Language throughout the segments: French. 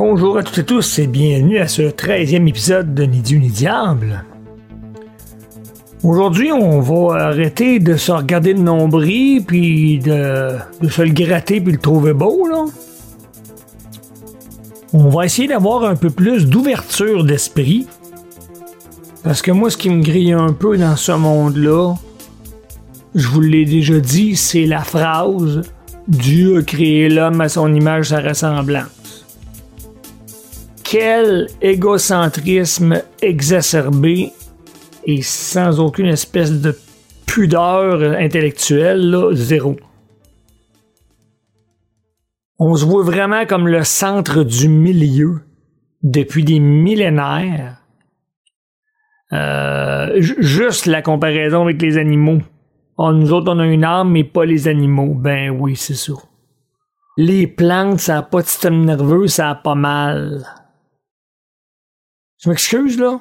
Bonjour à toutes et tous et bienvenue à ce 13e épisode de Ni Dieu ni Diable. Aujourd'hui, on va arrêter de se regarder le nombril puis de, se le gratter puis le trouver beau. On va essayer d'avoir un peu plus d'ouverture d'esprit. Parce que moi, ce qui me grille un peu dans ce monde-là, je vous l'ai déjà dit, c'est la phrase Dieu a créé l'homme à son image, sa ressemblance quel égocentrisme exacerbé et sans aucune espèce de pudeur intellectuelle, là, zéro. On se voit vraiment comme le centre du milieu depuis des millénaires. Euh, juste la comparaison avec les animaux. Oh, nous autres, on a une âme, mais pas les animaux. Ben oui, c'est ça. Les plantes, ça n'a pas de système nerveux, ça a pas mal. Je m'excuse, là.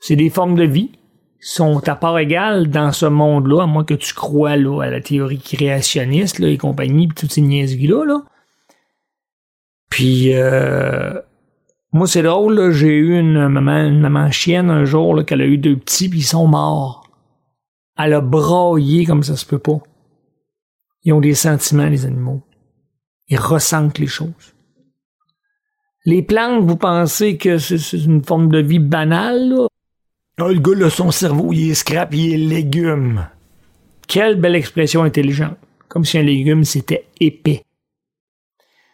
C'est des formes de vie sont à part égale dans ce monde-là, à moins que tu crois à la théorie créationniste là, et compagnie, puis toutes ces niaiseries-là. Là. Puis, euh, moi, c'est drôle, j'ai eu une maman, une maman chienne un jour là, qu'elle a eu deux petits, puis ils sont morts. Elle a braillé comme ça se peut pas. Ils ont des sentiments, les animaux. Ils ressentent les choses. Les plantes, vous pensez que c'est une forme de vie banale, là? Ah, le gars, là, son cerveau, il est scrap, il est légume. Quelle belle expression intelligente. Comme si un légume, c'était épais.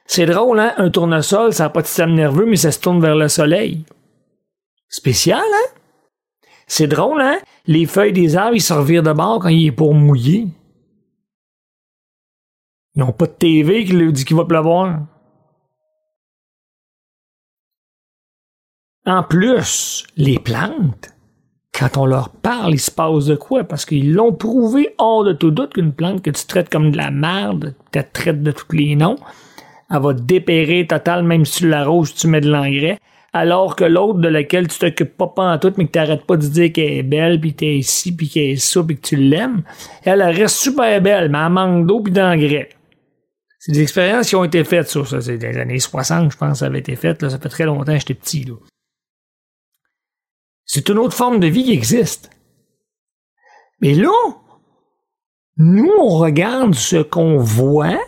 C'est drôle, hein? Un tournesol, ça n'a pas de système nerveux, mais ça se tourne vers le soleil. Spécial, hein? C'est drôle, hein? Les feuilles des arbres, ils se revirent de bord quand il est pour mouiller. Ils n'ont pas de TV qui leur dit qu'il va pleuvoir. En plus, les plantes, quand on leur parle, il se passe de quoi? Parce qu'ils l'ont prouvé hors de tout doute qu'une plante que tu traites comme de la merde, tu traites de tous les noms, elle va dépérer total, même si tu l'arroses, tu mets de l'engrais. Alors que l'autre de laquelle tu t'occupes pas en tout, mais que tu n'arrêtes pas de dire qu'elle est belle, puis t'es ici, puis qu'elle est ça, puis que tu l'aimes, elle, reste super belle, mais elle manque d'eau puis d'engrais. C'est des expériences qui ont été faites sur ça. C'est des années 60, je pense, ça avait été fait. Là, ça fait très longtemps que j'étais petit. Là. C'est une autre forme de vie qui existe. Mais là, nous, on regarde ce qu'on voit.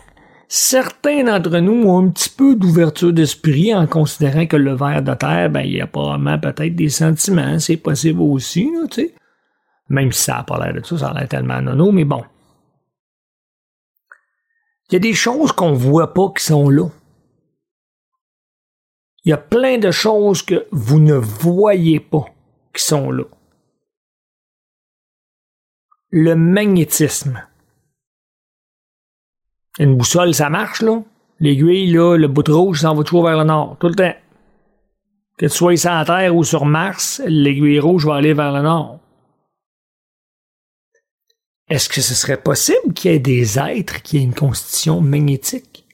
Certains d'entre nous ont un petit peu d'ouverture d'esprit en considérant que le ver de terre, ben, il y a probablement peut-être des sentiments. C'est possible aussi, tu sais. Même si ça n'a pas l'air de ça, ça a l'air tellement nono, mais bon. Il y a des choses qu'on voit pas qui sont là. Il y a plein de choses que vous ne voyez pas qui sont là. Le magnétisme. Une boussole, ça marche, là. L'aiguille, là, le bout de rouge s'en va toujours vers le nord, tout le temps. Que tu sois sur la Terre ou sur Mars, l'aiguille rouge va aller vers le nord. Est-ce que ce serait possible qu'il y ait des êtres qui aient une constitution magnétique?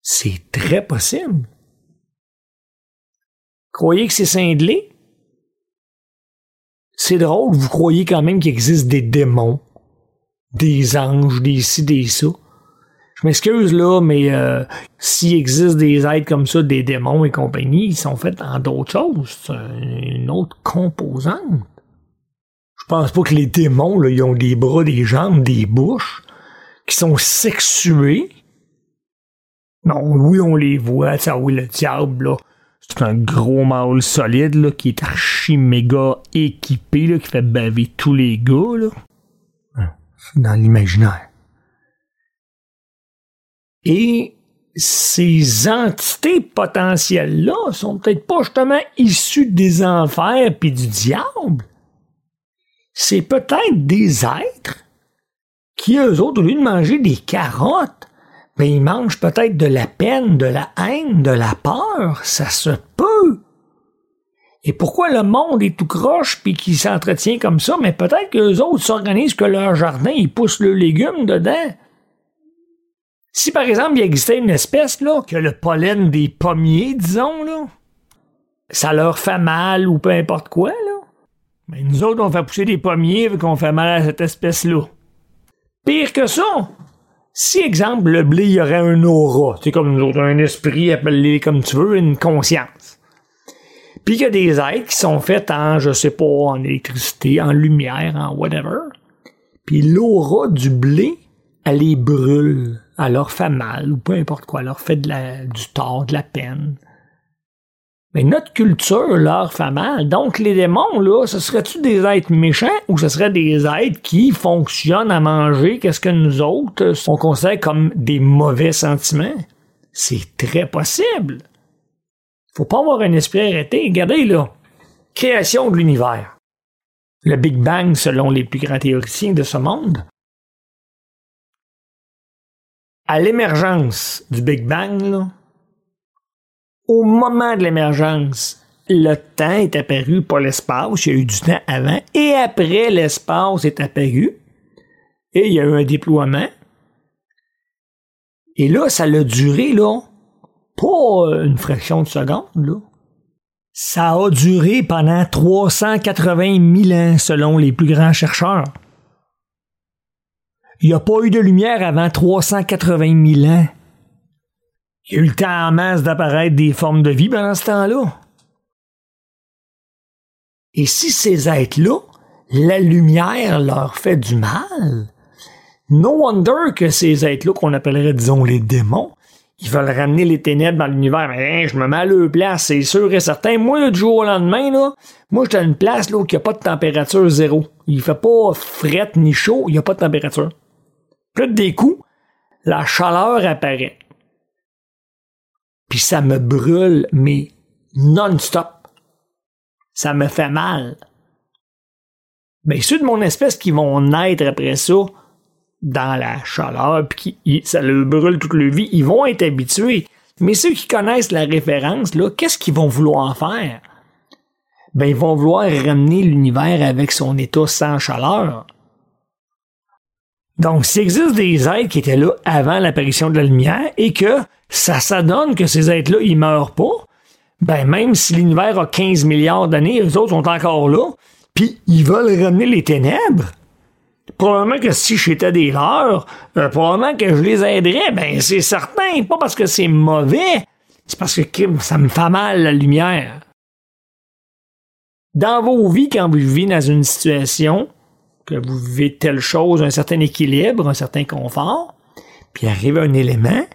C'est très possible. Croyez que c'est cinglé? C'est drôle, vous croyez quand même qu'il existe des démons, des anges, des ci, des ça. Je m'excuse là, mais euh, s'il existe des êtres comme ça, des démons et compagnie, ils sont faits en d'autres choses. C'est une autre composante. Je pense pas que les démons, là, ils ont des bras, des jambes, des bouches, qui sont sexués. Non, oui, on les voit, ça, oui, le diable, là. C'est un gros mâle solide là, qui est archi méga équipé, là, qui fait baver tous les gars. Là. Hein, c'est dans l'imaginaire. Et ces entités potentielles-là sont peut-être pas justement issues des enfers puis du diable. C'est peut-être des êtres qui, eux autres, au lieu de manger des carottes, mais il mange peut-être de la peine, de la haine, de la peur. Ça se peut. Et pourquoi le monde est tout croche puis qu'il s'entretient comme ça? Mais peut-être que les autres s'organisent que leur jardin, ils poussent le légume dedans. Si par exemple il existait une espèce là, que le pollen des pommiers, disons, là, ça leur fait mal ou peu importe quoi, là. Mais nous autres, on fait pousser des pommiers vu qu'on fait mal à cette espèce-là. Pire que ça, Si, exemple, le blé, il y aurait un aura, c'est comme nous autres, un esprit, appelé comme tu veux, une conscience. Puis il y a des êtres qui sont faits en, je sais pas, en électricité, en lumière, en whatever. Puis l'aura du blé, elle les brûle, elle leur fait mal, ou peu importe quoi, elle leur fait de la, du tort, de la peine. Mais notre culture leur fait mal. Donc, les démons, là, ce serait-tu des êtres méchants ou ce serait des êtres qui fonctionnent à manger qu'est-ce que nous autres, on considère comme des mauvais sentiments? C'est très possible. Faut pas avoir un esprit arrêté. Regardez, là. Création de l'univers. Le Big Bang, selon les plus grands théoriciens de ce monde. À l'émergence du Big Bang, là, au moment de l'émergence, le temps est apparu, pas l'espace. Il y a eu du temps avant. Et après, l'espace est apparu. Et il y a eu un déploiement. Et là, ça a duré, là, pas une fraction de seconde, là. Ça a duré pendant 380 000 ans, selon les plus grands chercheurs. Il n'y a pas eu de lumière avant 380 000 ans. Il y a eu le temps en masse d'apparaître des formes de vie pendant ce temps-là. Et si ces êtres-là, la lumière leur fait du mal, no wonder que ces êtres-là, qu'on appellerait, disons, les démons, ils veulent ramener les ténèbres dans l'univers. Mais hein, je me mets à leur place, c'est sûr et certain. Moi, du jour au lendemain, là, moi, j'étais à une place là, où il n'y a pas de température zéro. Il fait pas fret ni chaud, il n'y a pas de température. Puis des coups, la chaleur apparaît. Puis ça me brûle, mais non-stop. Ça me fait mal. Mais ceux de mon espèce qui vont naître après ça, dans la chaleur, puis qui, ça le brûle toute leur vie, ils vont être habitués. Mais ceux qui connaissent la référence, là, qu'est-ce qu'ils vont vouloir faire? Ben, ils vont vouloir ramener l'univers avec son état sans chaleur. Donc, s'il existe des êtres qui étaient là avant l'apparition de la lumière et que ça s'adonne que ces êtres-là, ils meurent pas, ben même si l'univers a 15 milliards d'années, les autres sont encore là, puis ils veulent ramener les ténèbres. Probablement que si j'étais des leurs, euh, probablement que je les aiderais, ben c'est certain, pas parce que c'est mauvais, c'est parce que ça me fait mal la lumière. Dans vos vies, quand vous vivez dans une situation, que vous vivez telle chose, un certain équilibre, un certain confort, puis arrive un élément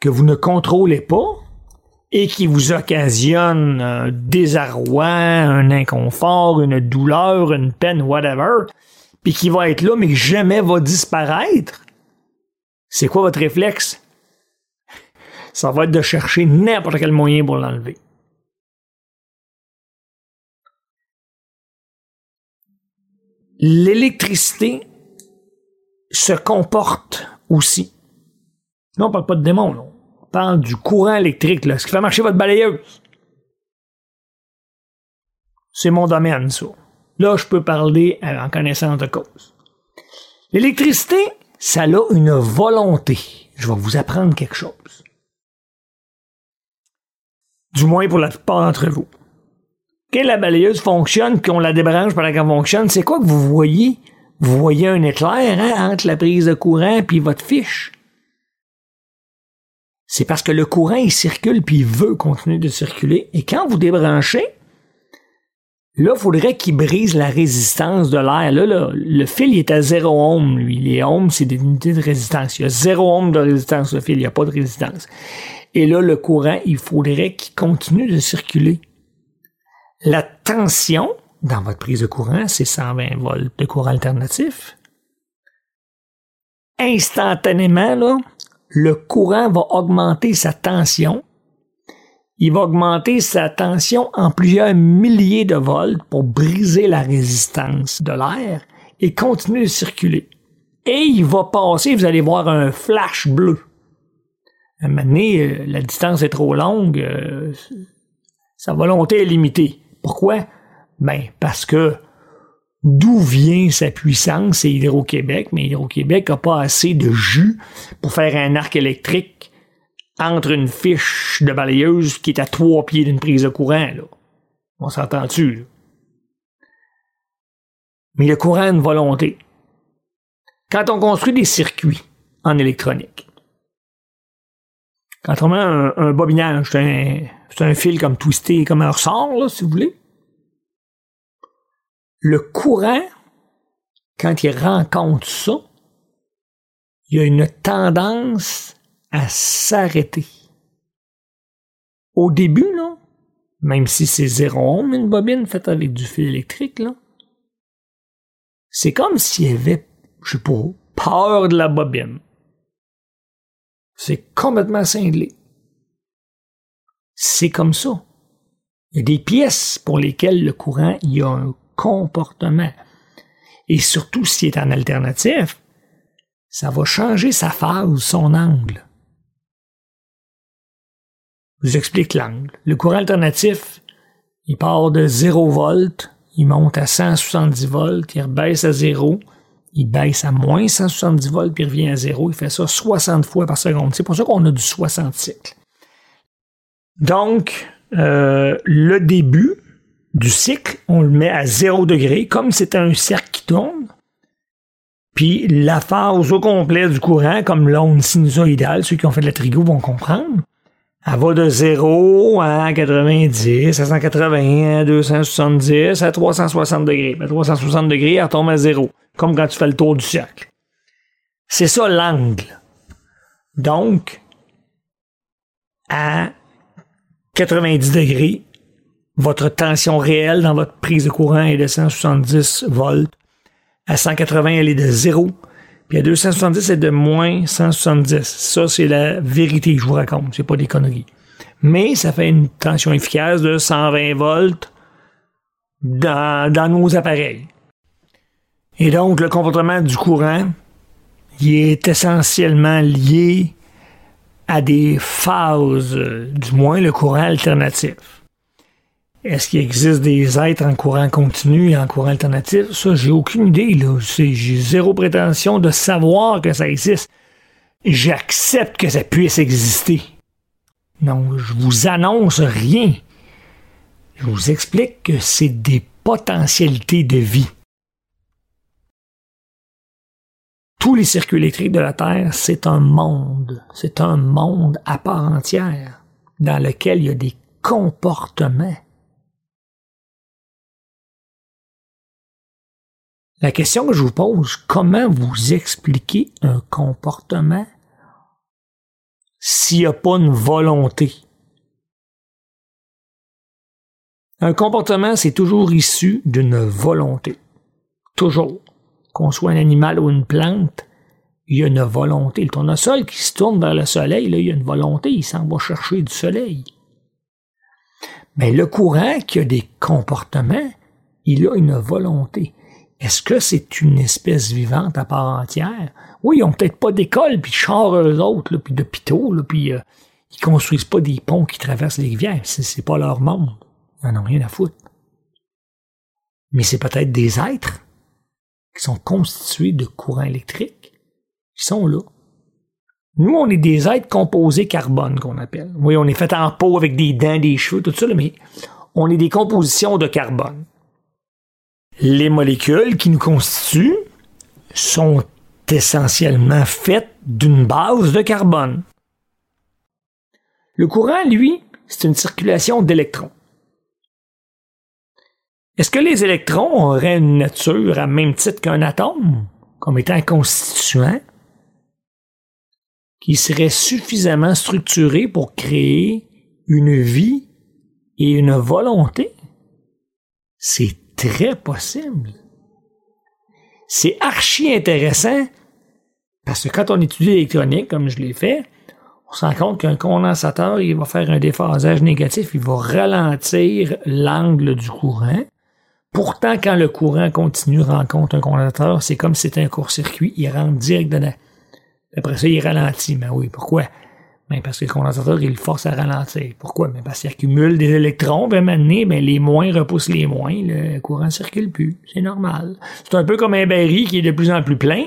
que vous ne contrôlez pas et qui vous occasionne un désarroi, un inconfort, une douleur, une peine, whatever, puis qui va être là mais jamais va disparaître, c'est quoi votre réflexe? Ça va être de chercher n'importe quel moyen pour l'enlever. L'électricité se comporte aussi. Non, on parle pas de démons, là parle du courant électrique, là, ce qui fait marcher votre balayeuse. C'est mon domaine, ça. Là, je peux parler en connaissance de cause. L'électricité, ça a une volonté. Je vais vous apprendre quelque chose. Du moins pour la plupart d'entre vous. Quand la balayeuse fonctionne, qu'on la débranche pendant qu'elle fonctionne, c'est quoi que vous voyez? Vous voyez un éclair hein, entre la prise de courant et votre fiche? C'est parce que le courant, il circule puis il veut continuer de circuler. Et quand vous débranchez, là, il faudrait qu'il brise la résistance de l'air. Là, le fil, il est à zéro ohm, lui. Les ohms, c'est des unités de résistance. Il y a zéro ohm de résistance, le fil, il n'y a pas de résistance. Et là, le courant, il faudrait qu'il continue de circuler. La tension dans votre prise de courant, c'est 120 volts de courant alternatif. Instantanément, là, le courant va augmenter sa tension. Il va augmenter sa tension en plusieurs milliers de volts pour briser la résistance de l'air et continuer de circuler. Et il va passer, vous allez voir un flash bleu. À un moment euh, la distance est trop longue, euh, sa volonté est limitée. Pourquoi? Ben, parce que d'où vient sa puissance, c'est Hydro-Québec, mais Hydro-Québec n'a pas assez de jus pour faire un arc électrique entre une fiche de balayeuse qui est à trois pieds d'une prise de courant. Là. On s'entend-tu? Mais le courant a une volonté. Quand on construit des circuits, en électronique. Quand on met un, bobinage, c'est un, fil comme twisté, comme un ressort, là, si vous voulez. Le courant, quand il rencontre ça, il y a une tendance à s'arrêter. Au début, là, même si c'est zéro ohm, une bobine faite avec du fil électrique, là, c'est comme s'il y avait, je sais pas, peur de la bobine. C'est complètement cinglé. C'est comme ça. Il y a des pièces pour lesquelles le courant, il y a un comportement. Et surtout s'il est en alternatif, ça va changer sa phase, son angle. Je vous explique l'angle. Le courant alternatif, il part de 0 volts, il monte à 170 volts, il rebaisse à 0, il baisse à moins 170 volts, puis il revient à 0. Il fait ça 60 fois par seconde. C'est pour ça qu'on a du 60 cycles. Donc, euh, le début du cycle, on le met à 0 degré, comme c'était un cercle qui tourne. Puis la phase au complet du courant, comme l'onde sinusoïdale, ceux qui ont fait de la trigo vont comprendre, elle va de 0 à 90, à 180, à 270, à 360 degrés. À 360 degrés, elle tombe à 0, comme quand tu fais le tour du cercle. C'est ça l'angle. Donc, à 90 degrés, votre tension réelle dans votre prise de courant est de 170 volts. À 180, elle est de 0. Puis à 270, c'est de moins 170. Ça, c'est la vérité que je vous raconte. C'est pas des conneries. Mais ça fait une tension efficace de 120 volts dans, dans nos appareils. Et donc, le comportement du courant, il est essentiellement lié à des phases, du moins le courant alternatif. Est-ce qu'il existe des êtres en courant continu et en courant alternatif? Ça, j'ai aucune idée, là. J'ai zéro prétention de savoir que ça existe. J'accepte que ça puisse exister. Non, je vous annonce rien. Je vous explique que c'est des potentialités de vie. Tous les circuits électriques de la Terre, c'est un monde. C'est un monde à part entière dans lequel il y a des comportements La question que je vous pose, comment vous expliquer un comportement s'il n'y a pas une volonté? Un comportement, c'est toujours issu d'une volonté. Toujours. Qu'on soit un animal ou une plante, il y a une volonté. Le tournesol qui se tourne vers le soleil, il y a une volonté, il s'en va chercher du soleil. Mais le courant qui a des comportements, il a une volonté. Est-ce que c'est une espèce vivante à part entière? Oui, ils ont peut-être pas d'école, puis de chars eux autres, puis d'hôpitaux, puis euh, ils construisent pas des ponts qui traversent les rivières. C'est pas leur monde. Ils n'en ont rien à foutre. Mais c'est peut-être des êtres qui sont constitués de courants électriques qui sont là. Nous, on est des êtres composés carbone, qu'on appelle. Oui, on est fait en peau avec des dents, des cheveux, tout ça, mais on est des compositions de carbone les molécules qui nous constituent sont essentiellement faites d'une base de carbone. Le courant, lui, c'est une circulation d'électrons. Est-ce que les électrons auraient une nature à même titre qu'un atome, comme étant constituant, qui serait suffisamment structuré pour créer une vie et une volonté? C'est très possible. C'est archi intéressant parce que quand on étudie l'électronique, comme je l'ai fait, on se rend compte qu'un condensateur, il va faire un déphasage négatif, il va ralentir l'angle du courant. Pourtant, quand le courant continu rencontre un condensateur, c'est comme si c'était un court-circuit, il rentre direct dedans. Après ça, il ralentit. Mais oui, pourquoi? Ben, parce que le condensateur, il force à ralentir. Pourquoi? Ben, parce qu'il accumule des électrons, ben maintenant, ben, les moins repoussent les moins, le courant ne circule plus. C'est normal. C'est un peu comme un baril qui est de plus en plus plein.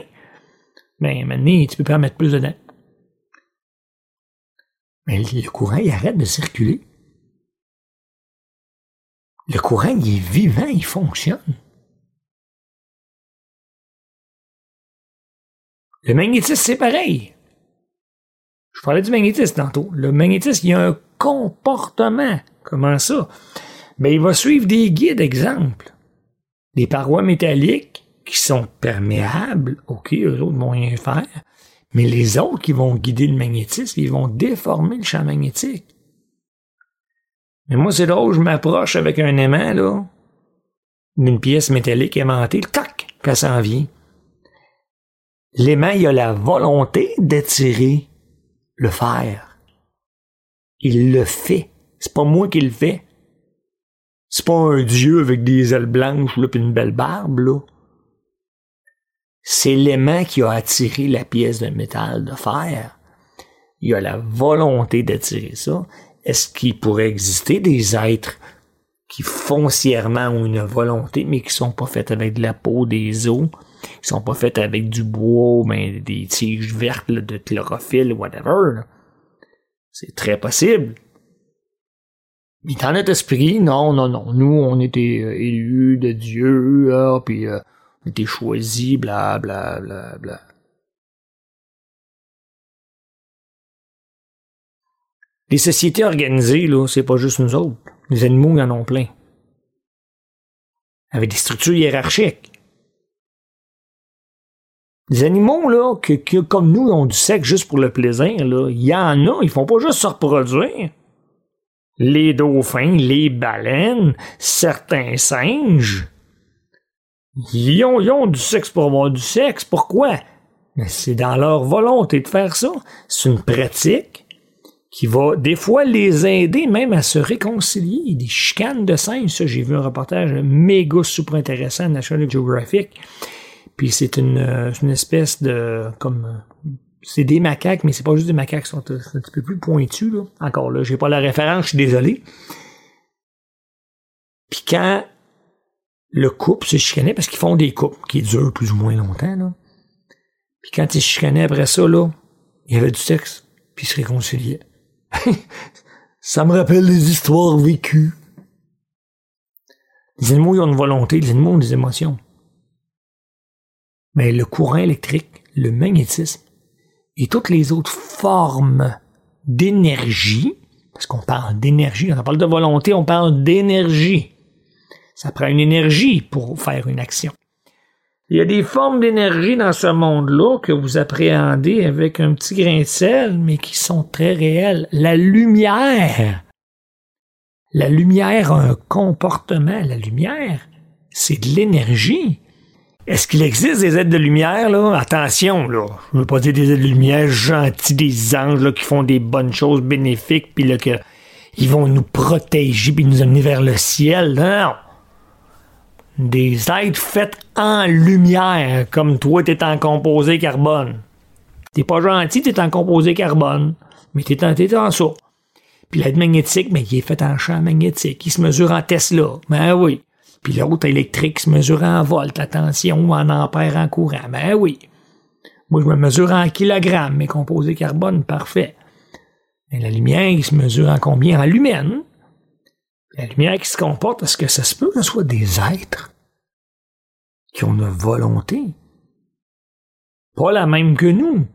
Ben, maintenant, tu peux pas mettre plus dedans. Mais le courant, il arrête de circuler. Le courant, il est vivant, il fonctionne. Le magnétisme, c'est pareil. Je parlais du magnétisme tantôt. Le magnétisme, il a un comportement. Comment ça? Ben, il va suivre des guides, exemple. Des parois métalliques qui sont perméables. OK, eux autres vont rien faire. Mais les autres qui vont guider le magnétisme, ils vont déformer le champ magnétique. Mais moi, c'est drôle, je m'approche avec un aimant, là, d'une pièce métallique aimantée, tac, puis ça s'en vient. L'aimant, il a la volonté d'attirer le fer. Il le fait. C'est pas moi qui le fais. C'est pas un dieu avec des ailes blanches là, puis une belle barbe, là. C'est l'aimant qui a attiré la pièce de métal de fer. Il a la volonté d'attirer ça. Est-ce qu'il pourrait exister des êtres qui foncièrement ont une volonté, mais qui sont pas faits avec de la peau, des os, qui sont pas faits avec du bois, mais des tiges vertes de chlorophylle, whatever. C'est très possible. Mais dans notre esprit, non, non, non. Nous, on était euh, élus de Dieu, là, puis euh, on était choisis, bla, bla, bla, bla. Les sociétés organisées, là, c'est pas juste nous autres. Les animaux, ils en ont plein. Avec des structures hiérarchiques. Les animaux, là, que, comme nous, ont du sexe juste pour le plaisir, là, il y en a, ils font pas juste se reproduire. Les dauphins, les baleines, certains singes, ils ont, ils ont du sexe pour avoir du sexe. Pourquoi? C'est dans leur volonté de faire ça. C'est une pratique qui va des fois les aider même à se réconcilier. Des chicanes de singes, ça, j'ai vu un reportage méga super intéressant de National Geographic. Puis c'est une, euh, une espèce de comme c'est des macaques, mais c'est pas juste des macaques, sont un, petit peu plus pointus. Là. Encore là, j'ai pas la référence, je suis désolé. Puis quand le couple se chicanait, parce qu'ils font des couples qui durent plus ou moins longtemps, là. Puis quand ils se chicanaient après ça, là, il y avait du sexe, puis ils se réconciliaient. ça me rappelle les histoires vécues. Les animaux ils ont une volonté, les animaux ont des émotions. Mais le courant électrique, le magnétisme et toutes les autres formes d'énergie, parce qu'on parle d'énergie, on parle de volonté, on parle d'énergie. Ça prend une énergie pour faire une action. Il y a des formes d'énergie dans ce monde-là que vous appréhendez avec un petit grain de sel, mais qui sont très réelles. La lumière. La lumière a un comportement. La lumière, c'est de l'énergie. Est-ce qu'il existe des aides de lumière, là? Attention, là. Je veux pas dire des aides de lumière gentils, des anges, là, qui font des bonnes choses bénéfiques, puis là, que, ils vont nous protéger, puis nous amener vers le ciel. Non, des êtres faits en lumière, comme toi, t'es en composé carbone. T'es pas gentil, t'es en composé carbone, mais t'es en, t'es en ça. Puis l'aide magnétique, mais il est fait en champ magnétique. Il se mesure en Tesla. Ben oui. Puis l'autre électrique se mesure en volt, attention, en ampère, en courant. Ben oui. Moi, je me mesure en kilogrammes, mes composés carbone, parfait. Mais la lumière, il se mesure en combien? En lumens. La lumière qui se comporte, est-ce que ça se peut que ce soit des êtres qui ont une volonté? Pas la même que nous.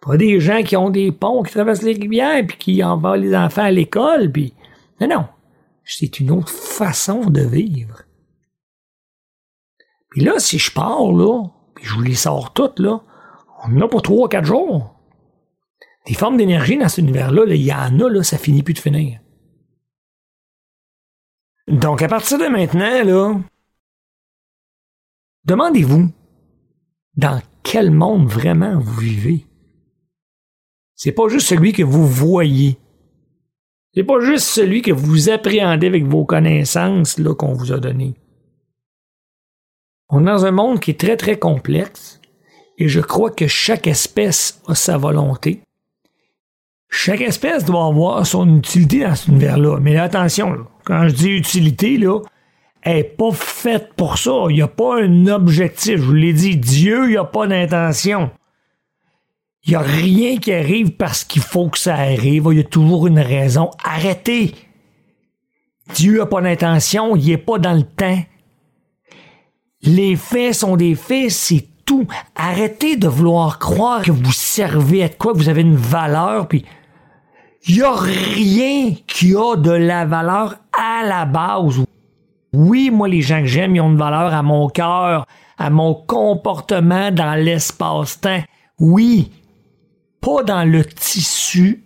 Pas des gens qui ont des ponts, qui traversent les rivières, puis qui envoient les enfants à l'école, puis... Non, non. C'est une autre façon de vivre. Puis là, si je pars, là, puis je vous les sors toutes, là, on en a pour trois, quatre jours. Des formes d'énergie dans cet univers-là, il y en a, là, ça finit plus de finir. Donc, à partir de maintenant, là, demandez-vous dans quel monde vraiment vous vivez? C'est pas juste celui que vous voyez. C'est pas juste celui que vous appréhendez avec vos connaissances là qu'on vous a donné. On est dans un monde qui est très très complexe et je crois que chaque espèce a sa volonté. Chaque espèce doit avoir son utilité dans cet univers-là. Mais attention, quand je dis utilité, là, elle n'est pas faite pour ça. Il n'y a pas un objectif. Je vous l'ai dit, Dieu, il n'y a pas d'intention. Il n'y a rien qui arrive parce qu'il faut que ça arrive. Il y a toujours une raison. Arrêtez. Dieu n'a pas d'intention. Il n'est pas dans le temps. Les faits sont des faits. C'est surtout, arrêtez de vouloir croire que vous servez à quoi, que vous avez une valeur, puis il y a rien qui a de la valeur à la base. Oui, moi, les gens que j'aime, ils ont une valeur à mon cœur, à mon comportement dans l'espace-temps. Oui, pas dans le tissu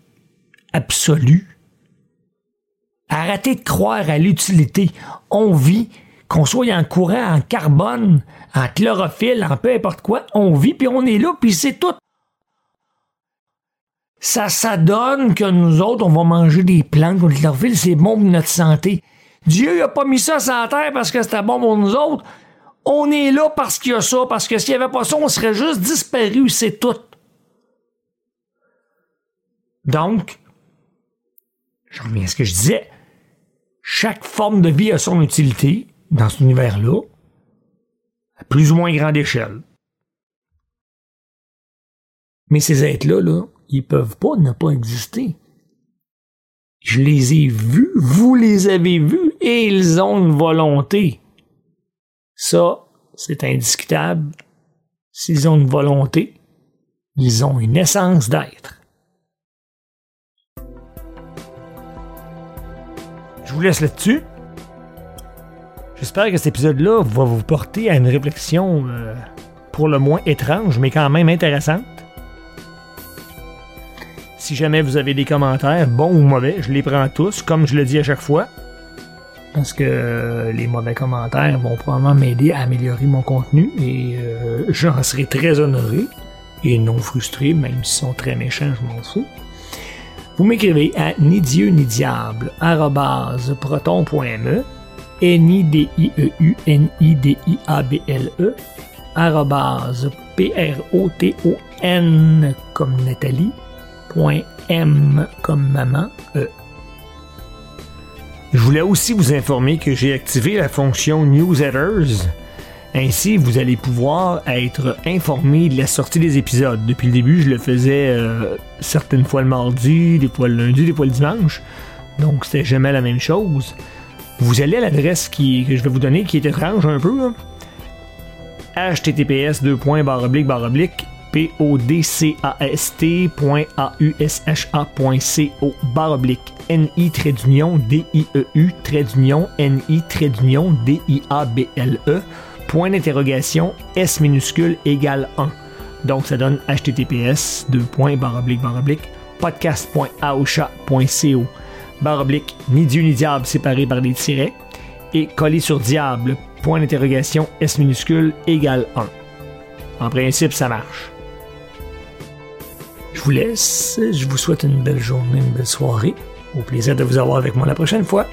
absolu. Arrêtez de croire à l'utilité. On vit, qu'on soit en courant, en carbone, en chlorophylle, en peu importe quoi, on vit, puis on est là, puis c'est tout. Ça, ça donne que nous autres, on va manger des plantes, de chlorophylle, c'est bon pour notre santé. Dieu n'a pas mis ça sur la terre parce que c'était bon pour nous autres. On est là parce qu'il y a ça, parce que s'il n'y avait pas ça, on serait juste disparu, c'est tout. Donc, je reviens à ce que je disais. Chaque forme de vie a son utilité dans cet univers-là, à plus ou moins grande échelle. Mais ces êtres-là, là, ils peuvent pas ne pas exister. Je les ai vus, vous les avez vus, et ils ont une volonté. Ça, c'est indiscutable. S'ils ont une volonté, ils ont une essence d'être. Je vous laisse là-dessus. J'espère que cet épisode-là va vous porter à une réflexion euh, pour le moins étrange, mais quand même intéressante. Si jamais vous avez des commentaires, bons ou mauvais, je les prends tous, comme je le dis à chaque fois. Parce que euh, les mauvais commentaires vont probablement m'aider à améliorer mon contenu et euh, j'en serai très honoré et non frustré, même s'ils sont très méchants, je m'en fous. Vous m'écrivez à ni dieu ni diable proton.me n i d i e u n i d i a b l e p r o t o n comme Nathalie .m comme maman e. Je voulais aussi vous informer que j'ai activé la fonction Newsletters ainsi, vous allez pouvoir être informé de la sortie des épisodes. Depuis le début, je le faisais euh, certaines fois le mardi, des fois le lundi, des fois le dimanche. Donc, c'était jamais la même chose. Vous allez à l'adresse que je vais vous donner, qui est étrange un peu. https podcast.ausha.co ni trait d'union d i e u trait d'union n i trait d'union d i a b l e point d'interrogation S minuscule égale 1. Donc ça donne https podcast.aosha.co baroblique ni Dieu ni diable séparé par des tirets et collé sur diable point d'interrogation S minuscule égale 1. En principe, ça marche. Vous laisse, je vous souhaite une belle journée, une belle soirée. Au plaisir de vous avoir avec moi la prochaine fois.